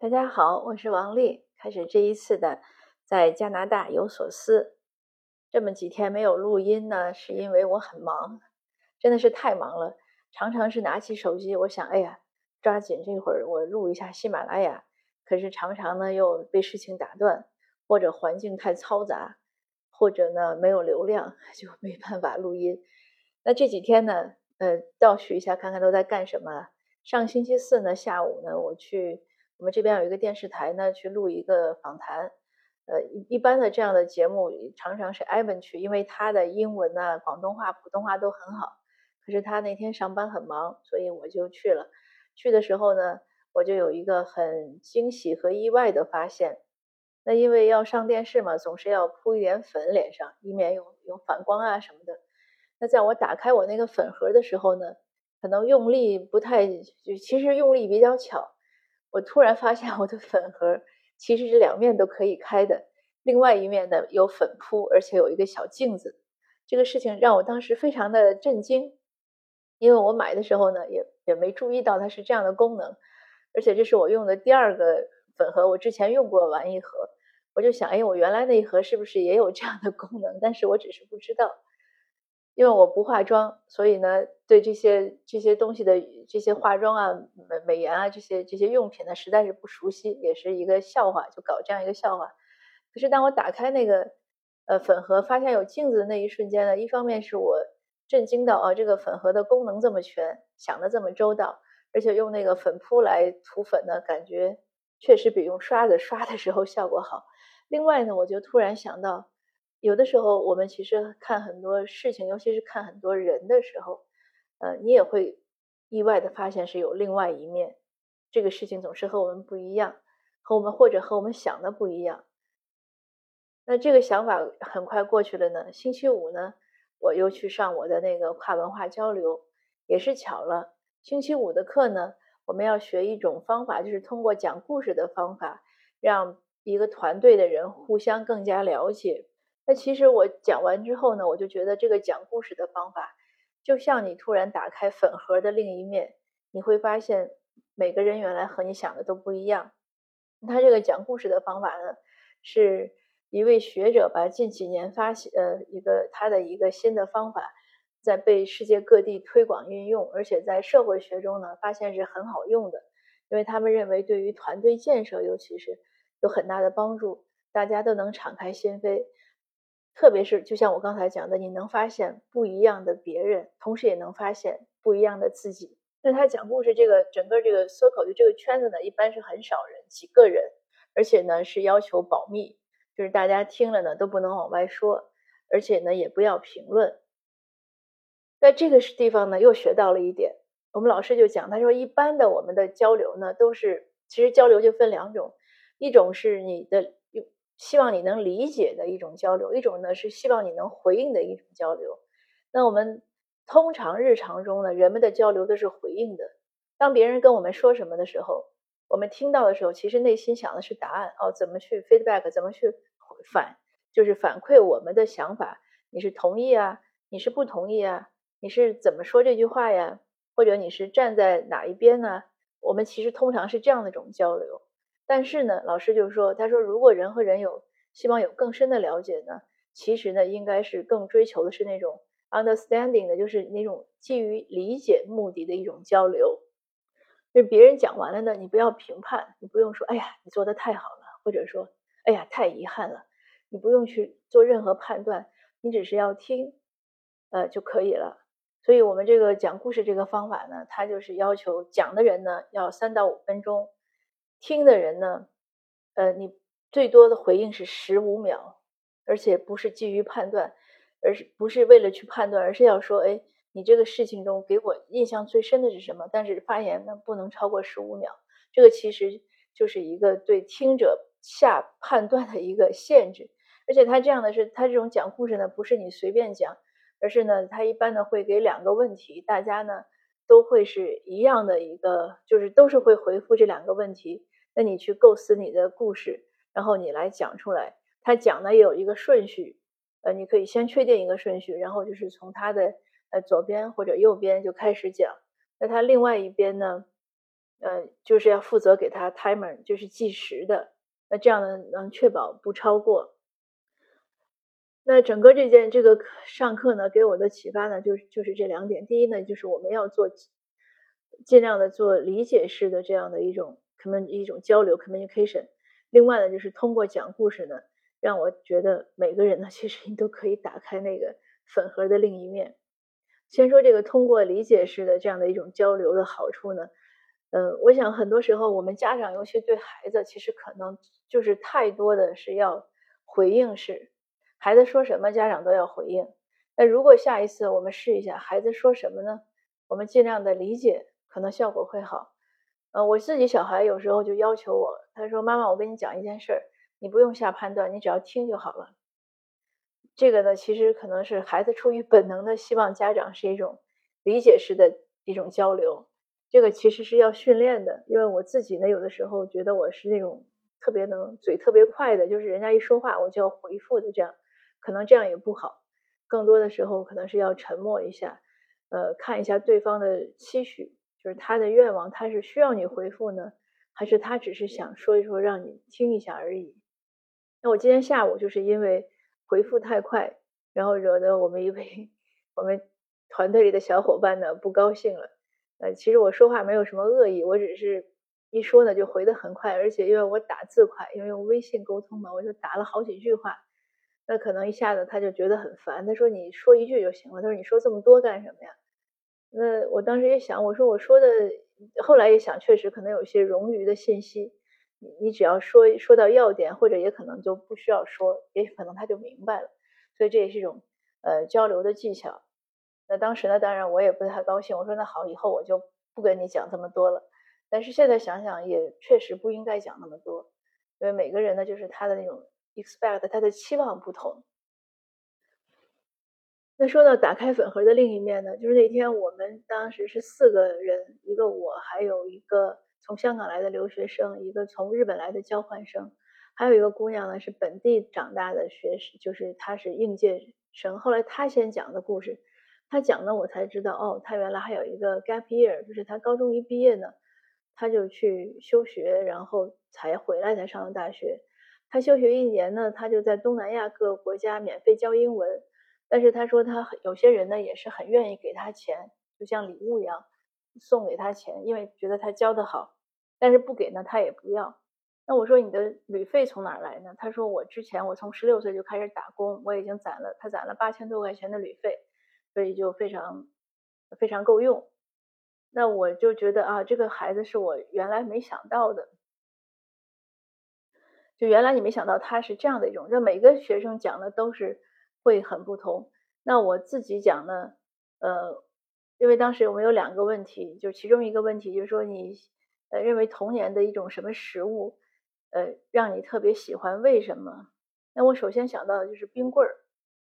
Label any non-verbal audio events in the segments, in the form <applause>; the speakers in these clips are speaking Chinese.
大家好，我是王丽。开始这一次的在加拿大有所思。这么几天没有录音呢，是因为我很忙，真的是太忙了。常常是拿起手机，我想，哎呀，抓紧这会儿我录一下喜马拉雅。可是常常呢又被事情打断，或者环境太嘈杂，或者呢没有流量，<laughs> 就没办法录音。那这几天呢，呃，倒叙一下，看看都在干什么。上星期四呢下午呢，我去。我们这边有一个电视台呢，去录一个访谈，呃，一般的这样的节目常常是艾文去，因为他的英文呢、广东话、普通话都很好。可是他那天上班很忙，所以我就去了。去的时候呢，我就有一个很惊喜和意外的发现。那因为要上电视嘛，总是要铺一点粉脸上，以免有有反光啊什么的。那在我打开我那个粉盒的时候呢，可能用力不太，就其实用力比较巧。我突然发现我的粉盒其实是两面都可以开的，另外一面呢有粉扑，而且有一个小镜子。这个事情让我当时非常的震惊，因为我买的时候呢也也没注意到它是这样的功能，而且这是我用的第二个粉盒，我之前用过完一盒，我就想，哎，我原来那一盒是不是也有这样的功能？但是我只是不知道。因为我不化妆，所以呢，对这些这些东西的这些化妆啊、美美颜啊这些这些用品呢，实在是不熟悉，也是一个笑话，就搞这样一个笑话。可是当我打开那个呃粉盒，发现有镜子的那一瞬间呢，一方面是我震惊到啊，这个粉盒的功能这么全，想的这么周到，而且用那个粉扑来涂粉呢，感觉确实比用刷子刷的时候效果好。另外呢，我就突然想到。有的时候，我们其实看很多事情，尤其是看很多人的时候，呃，你也会意外的发现是有另外一面。这个事情总是和我们不一样，和我们或者和我们想的不一样。那这个想法很快过去了呢。星期五呢，我又去上我的那个跨文化交流，也是巧了。星期五的课呢，我们要学一种方法，就是通过讲故事的方法，让一个团队的人互相更加了解。那其实我讲完之后呢，我就觉得这个讲故事的方法，就像你突然打开粉盒的另一面，你会发现每个人原来和你想的都不一样。他这个讲故事的方法呢，是一位学者吧近几年发现呃一个他的一个新的方法，在被世界各地推广运用，而且在社会学中呢发现是很好用的，因为他们认为对于团队建设尤其是有很大的帮助，大家都能敞开心扉。特别是，就像我刚才讲的，你能发现不一样的别人，同时也能发现不一样的自己。那他讲故事，这个整个这个 circle 就这个圈子呢，一般是很少人，几个人，而且呢是要求保密，就是大家听了呢都不能往外说，而且呢也不要评论。在这个地方呢，又学到了一点，我们老师就讲，他说一般的我们的交流呢，都是其实交流就分两种，一种是你的。希望你能理解的一种交流，一种呢是希望你能回应的一种交流。那我们通常日常中呢，人们的交流都是回应的。当别人跟我们说什么的时候，我们听到的时候，其实内心想的是答案哦，怎么去 feedback，怎么去反，就是反馈我们的想法。你是同意啊？你是不同意啊？你是怎么说这句话呀？或者你是站在哪一边呢？我们其实通常是这样的一种交流。但是呢，老师就是说，他说如果人和人有希望有更深的了解呢，其实呢，应该是更追求的是那种 understanding 的，就是那种基于理解目的的一种交流。就别人讲完了呢，你不要评判，你不用说，哎呀，你做的太好了，或者说，哎呀，太遗憾了，你不用去做任何判断，你只是要听，呃就可以了。所以我们这个讲故事这个方法呢，它就是要求讲的人呢要三到五分钟。听的人呢，呃，你最多的回应是十五秒，而且不是基于判断，而是不是为了去判断，而是要说，哎，你这个事情中给我印象最深的是什么？但是发言呢不能超过十五秒，这个其实就是一个对听者下判断的一个限制。而且他这样的是，他这种讲故事呢，不是你随便讲，而是呢，他一般呢会给两个问题，大家呢都会是一样的一个，就是都是会回复这两个问题。那你去构思你的故事，然后你来讲出来。他讲呢也有一个顺序，呃，你可以先确定一个顺序，然后就是从他的呃左边或者右边就开始讲。那他另外一边呢，呃，就是要负责给他 timer，就是计时的。那这样呢，能确保不超过。那整个这件这个上课呢，给我的启发呢，就是就是这两点。第一呢，就是我们要做尽量的做理解式的这样的一种 commun 一种交流 communication。另外呢，就是通过讲故事呢，让我觉得每个人呢，其实你都可以打开那个粉盒的另一面。先说这个通过理解式的这样的一种交流的好处呢，呃，我想很多时候我们家长尤其对孩子，其实可能就是太多的是要回应式。孩子说什么，家长都要回应。那如果下一次我们试一下，孩子说什么呢？我们尽量的理解，可能效果会好。呃，我自己小孩有时候就要求我，他说：“妈妈，我跟你讲一件事儿，你不用下判断，你只要听就好了。”这个呢，其实可能是孩子出于本能的希望家长是一种理解式的一种交流。这个其实是要训练的，因为我自己呢，有的时候觉得我是那种特别能嘴特别快的，就是人家一说话我就要回复的这样。可能这样也不好，更多的时候可能是要沉默一下，呃，看一下对方的期许，就是他的愿望，他是需要你回复呢，还是他只是想说一说让你听一下而已？那我今天下午就是因为回复太快，然后惹得我们一位我们团队里的小伙伴呢不高兴了。呃，其实我说话没有什么恶意，我只是一说呢就回得很快，而且因为我打字快，因为用微信沟通嘛，我就打了好几句话。那可能一下子他就觉得很烦，他说你说一句就行了。他说你说这么多干什么呀？那我当时也想，我说我说的，后来也想，确实可能有些冗余的信息，你你只要说说到要点，或者也可能就不需要说，也许可能他就明白了。所以这也是一种呃交流的技巧。那当时呢，当然我也不太高兴，我说那好，以后我就不跟你讲这么多了。但是现在想想，也确实不应该讲那么多，因为每个人呢，就是他的那种。expect 他的期望不同。那说到打开粉盒的另一面呢，就是那天我们当时是四个人，一个我，还有一个从香港来的留学生，一个从日本来的交换生，还有一个姑娘呢是本地长大的学生，就是她是应届生。后来她先讲的故事，她讲的我才知道，哦，她原来还有一个 gap year，就是她高中一毕业呢，她就去休学，然后才回来才上了大学。他休学一年呢，他就在东南亚各个国家免费教英文。但是他说他有些人呢也是很愿意给他钱，就像礼物一样送给他钱，因为觉得他教的好。但是不给呢，他也不要。那我说你的旅费从哪来呢？他说我之前我从十六岁就开始打工，我已经攒了，他攒了八千多块钱的旅费，所以就非常非常够用。那我就觉得啊，这个孩子是我原来没想到的。就原来你没想到他是这样的一种，就每个学生讲的都是会很不同。那我自己讲呢，呃，因为当时我们有两个问题，就其中一个问题就是说你呃认为童年的一种什么食物，呃让你特别喜欢，为什么？那我首先想到的就是冰棍儿，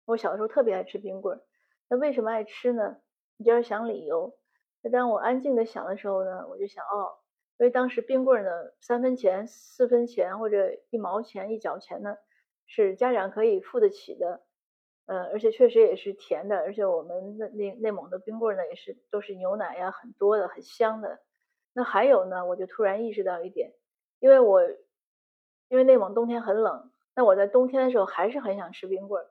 我小时候特别爱吃冰棍儿。那为什么爱吃呢？你就要想理由。那当我安静的想的时候呢，我就想哦。因为当时冰棍儿呢，三分钱、四分钱或者一毛钱、一角钱呢，是家长可以付得起的，呃，而且确实也是甜的，而且我们那内内蒙的冰棍呢，也是都是牛奶呀，很多的，很香的。那还有呢，我就突然意识到一点，因为我因为内蒙冬天很冷，那我在冬天的时候还是很想吃冰棍，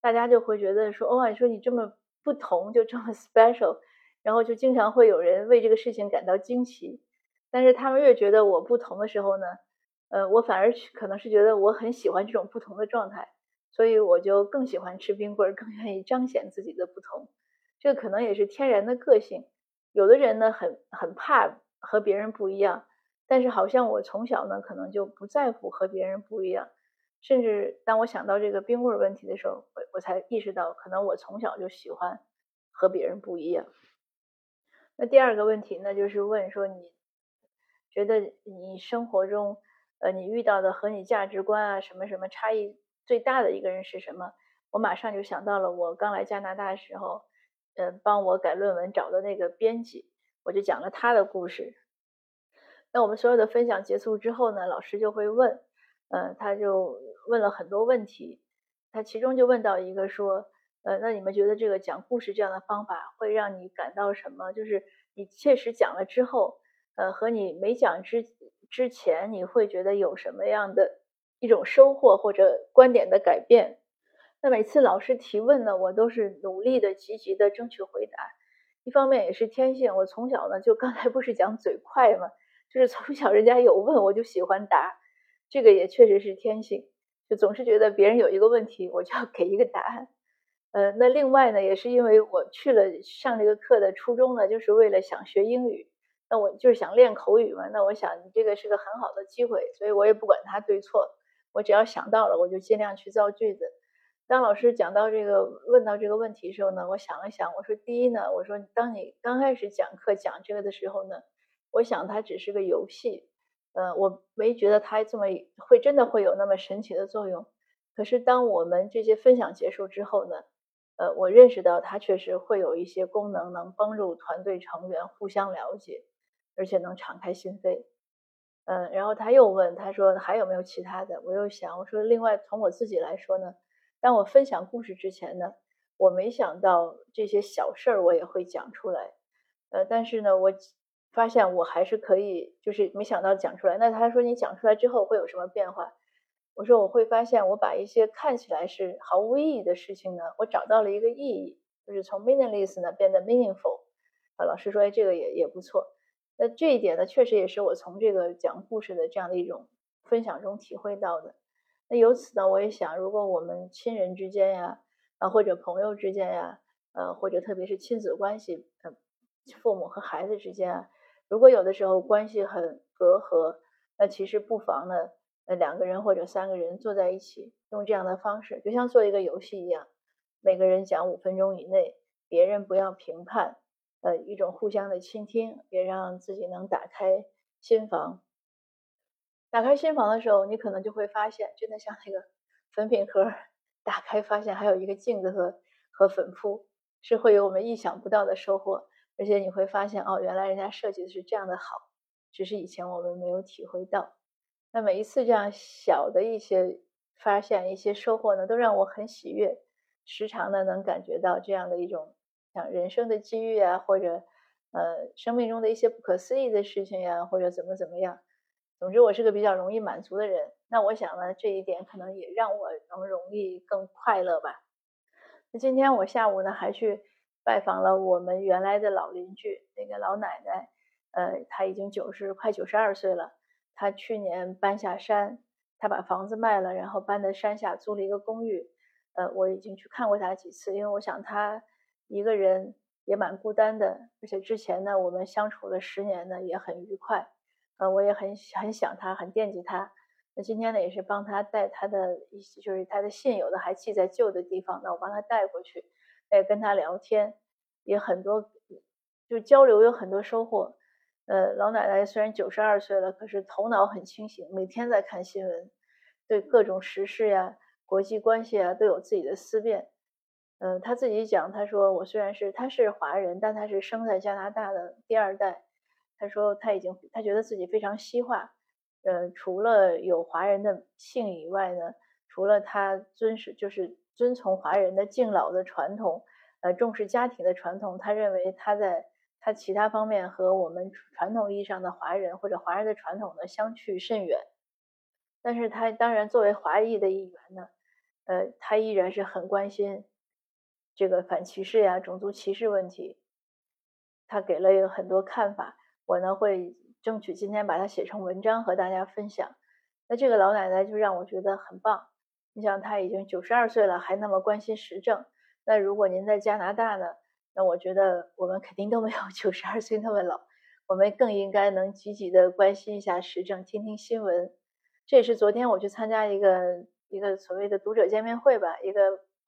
大家就会觉得说，哦，你说你这么不同，就这么 <laughs> special，然后就经常会有人为这个事情感到惊奇。但是他们越觉得我不同的时候呢，呃，我反而可能是觉得我很喜欢这种不同的状态，所以我就更喜欢吃冰棍儿，更愿意彰显自己的不同。这可能也是天然的个性。有的人呢，很很怕和别人不一样，但是好像我从小呢，可能就不在乎和别人不一样。甚至当我想到这个冰棍儿问题的时候，我我才意识到，可能我从小就喜欢和别人不一样。那第二个问题呢，就是问说你。觉得你生活中，呃，你遇到的和你价值观啊什么什么差异最大的一个人是什么？我马上就想到了我刚来加拿大的时候，呃，帮我改论文找的那个编辑，我就讲了他的故事。那我们所有的分享结束之后呢，老师就会问，嗯，他就问了很多问题，他其中就问到一个说，呃，那你们觉得这个讲故事这样的方法会让你感到什么？就是你确实讲了之后。呃，和你没讲之之前，你会觉得有什么样的一种收获或者观点的改变？那每次老师提问呢，我都是努力的、积极的争取回答。一方面也是天性，我从小呢就刚才不是讲嘴快嘛，就是从小人家有问我就喜欢答，这个也确实是天性，就总是觉得别人有一个问题，我就要给一个答案。呃，那另外呢，也是因为我去了上这个课的初衷呢，就是为了想学英语，那我就是想练口语嘛。那我想你这个是个很好的机会，所以我也不管它对错，我只要想到了，我就尽量去造句子。当老师讲到这个问到这个问题的时候呢，我想了想，我说第一呢，我说当你刚开始讲课讲这个的时候呢，我想它只是个游戏，呃，我没觉得它这么会真的会有那么神奇的作用。可是当我们这些分享结束之后呢？呃，我认识到它确实会有一些功能，能帮助团队成员互相了解，而且能敞开心扉。嗯，然后他又问，他说还有没有其他的？我又想，我说另外从我自己来说呢，当我分享故事之前呢，我没想到这些小事儿我也会讲出来。呃，但是呢，我发现我还是可以，就是没想到讲出来。那他说你讲出来之后会有什么变化？我说我会发现，我把一些看起来是毫无意义的事情呢，我找到了一个意义，就是从 meaningless 呢变得 meaningful。啊，老师说，哎，这个也也不错。那这一点呢，确实也是我从这个讲故事的这样的一种分享中体会到的。那由此呢，我也想，如果我们亲人之间呀，啊或者朋友之间呀，呃或者特别是亲子关系，呃父母和孩子之间啊，如果有的时候关系很隔阂，那其实不妨呢。呃，两个人或者三个人坐在一起，用这样的方式，就像做一个游戏一样，每个人讲五分钟以内，别人不要评判，呃，一种互相的倾听，也让自己能打开心房。打开心房的时候，你可能就会发现，真的像那个粉饼盒打开，发现还有一个镜子和和粉扑，是会有我们意想不到的收获。而且你会发现，哦，原来人家设计的是这样的好，只是以前我们没有体会到。那每一次这样小的一些发现、一些收获呢，都让我很喜悦。时常呢，能感觉到这样的一种像人生的机遇啊，或者呃生命中的一些不可思议的事情呀，或者怎么怎么样。总之，我是个比较容易满足的人。那我想呢，这一点可能也让我能容易更快乐吧。那今天我下午呢，还去拜访了我们原来的老邻居，那个老奶奶，呃，她已经九十快九十二岁了。她去年搬下山，她把房子卖了，然后搬到山下租了一个公寓。呃，我已经去看过她几次，因为我想她一个人也蛮孤单的，而且之前呢，我们相处了十年呢，也很愉快。呃，我也很很想他，很惦记他。那今天呢，也是帮他带他的一些，就是他的信有的还寄在旧的地方，那我帮他带过去，也跟他聊天，也很多，就交流有很多收获。呃，老奶奶虽然九十二岁了，可是头脑很清醒，每天在看新闻，对各种时事呀、国际关系啊都有自己的思辨。嗯，他自己讲，他说我虽然是他是华人，但他是生在加拿大的第二代。他说他已经他觉得自己非常西化。呃，除了有华人的姓以外呢，除了他遵守就是遵从华人的敬老的传统，呃，重视家庭的传统，他认为他在。他其他方面和我们传统意义上的华人或者华人的传统呢相去甚远，但是他当然作为华裔的一员呢，呃，他依然是很关心这个反歧视呀、种族歧视问题。他给了有很多看法，我呢会争取今天把它写成文章和大家分享。那这个老奶奶就让我觉得很棒。你想，她已经九十二岁了，还那么关心时政。那如果您在加拿大呢？那我觉得我们肯定都没有九十二岁那么老，我们更应该能积极的关心一下时政，听听新闻。这也是昨天我去参加一个一个所谓的读者见面会吧，一个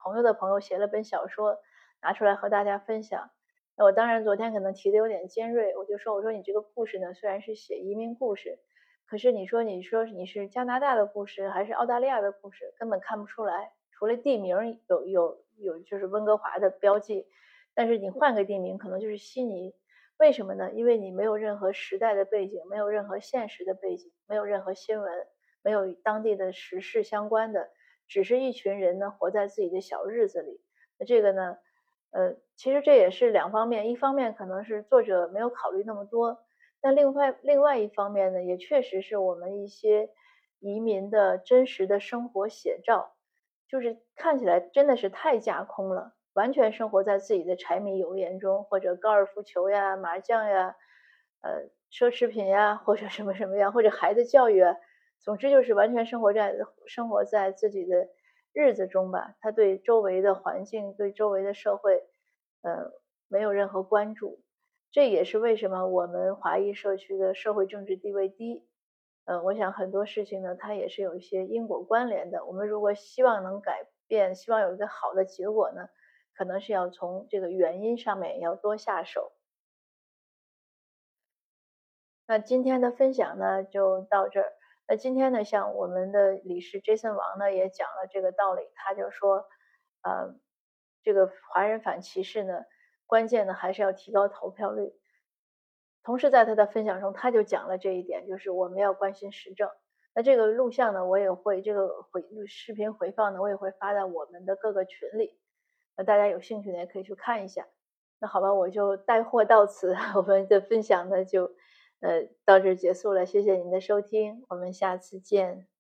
朋友的朋友写了本小说，拿出来和大家分享。那我当然昨天可能提的有点尖锐，我就说我说你这个故事呢，虽然是写移民故事，可是你说你说你是加拿大的故事还是澳大利亚的故事，根本看不出来，除了地名有有有就是温哥华的标记。但是你换个地名，可能就是悉尼，为什么呢？因为你没有任何时代的背景，没有任何现实的背景，没有任何新闻，没有与当地的时事相关的，只是一群人呢活在自己的小日子里。那这个呢，呃，其实这也是两方面，一方面可能是作者没有考虑那么多，但另外另外一方面呢，也确实是我们一些移民的真实的生活写照，就是看起来真的是太架空了，完全生活在自己的柴米油盐中，或者高尔夫球呀、麻将呀、呃奢侈品呀，或者什么什么呀，或者孩子教育啊，总之就是完全生活在生活在自己的日子中吧。他对周围的环境、对周围的社会，呃，没有任何关注。这也是为什么我们华裔社区的社会政治地位低。嗯，我想很多事情呢，它也是有一些因果关联的。我们如果希望能改变，希望有一个好的结果呢，可能是要从这个原因上面要多下手。那今天的分享呢，就到这儿。那今天呢，像我们的理事 Jason 王呢，也讲了这个道理。他就说，呃，这个华人反歧视呢。关键呢，还是要提高投票率。同时，在他的分享中，他就讲了这一点，就是我们要关心时政。那这个录像呢，我也会这个回视频回放呢，我也会发在我们的各个群里。那大家有兴趣呢，也可以去看一下。那好吧，我就带货到此，<laughs> 我们的分享呢就呃到这结束了。谢谢您的收听，我们下次见。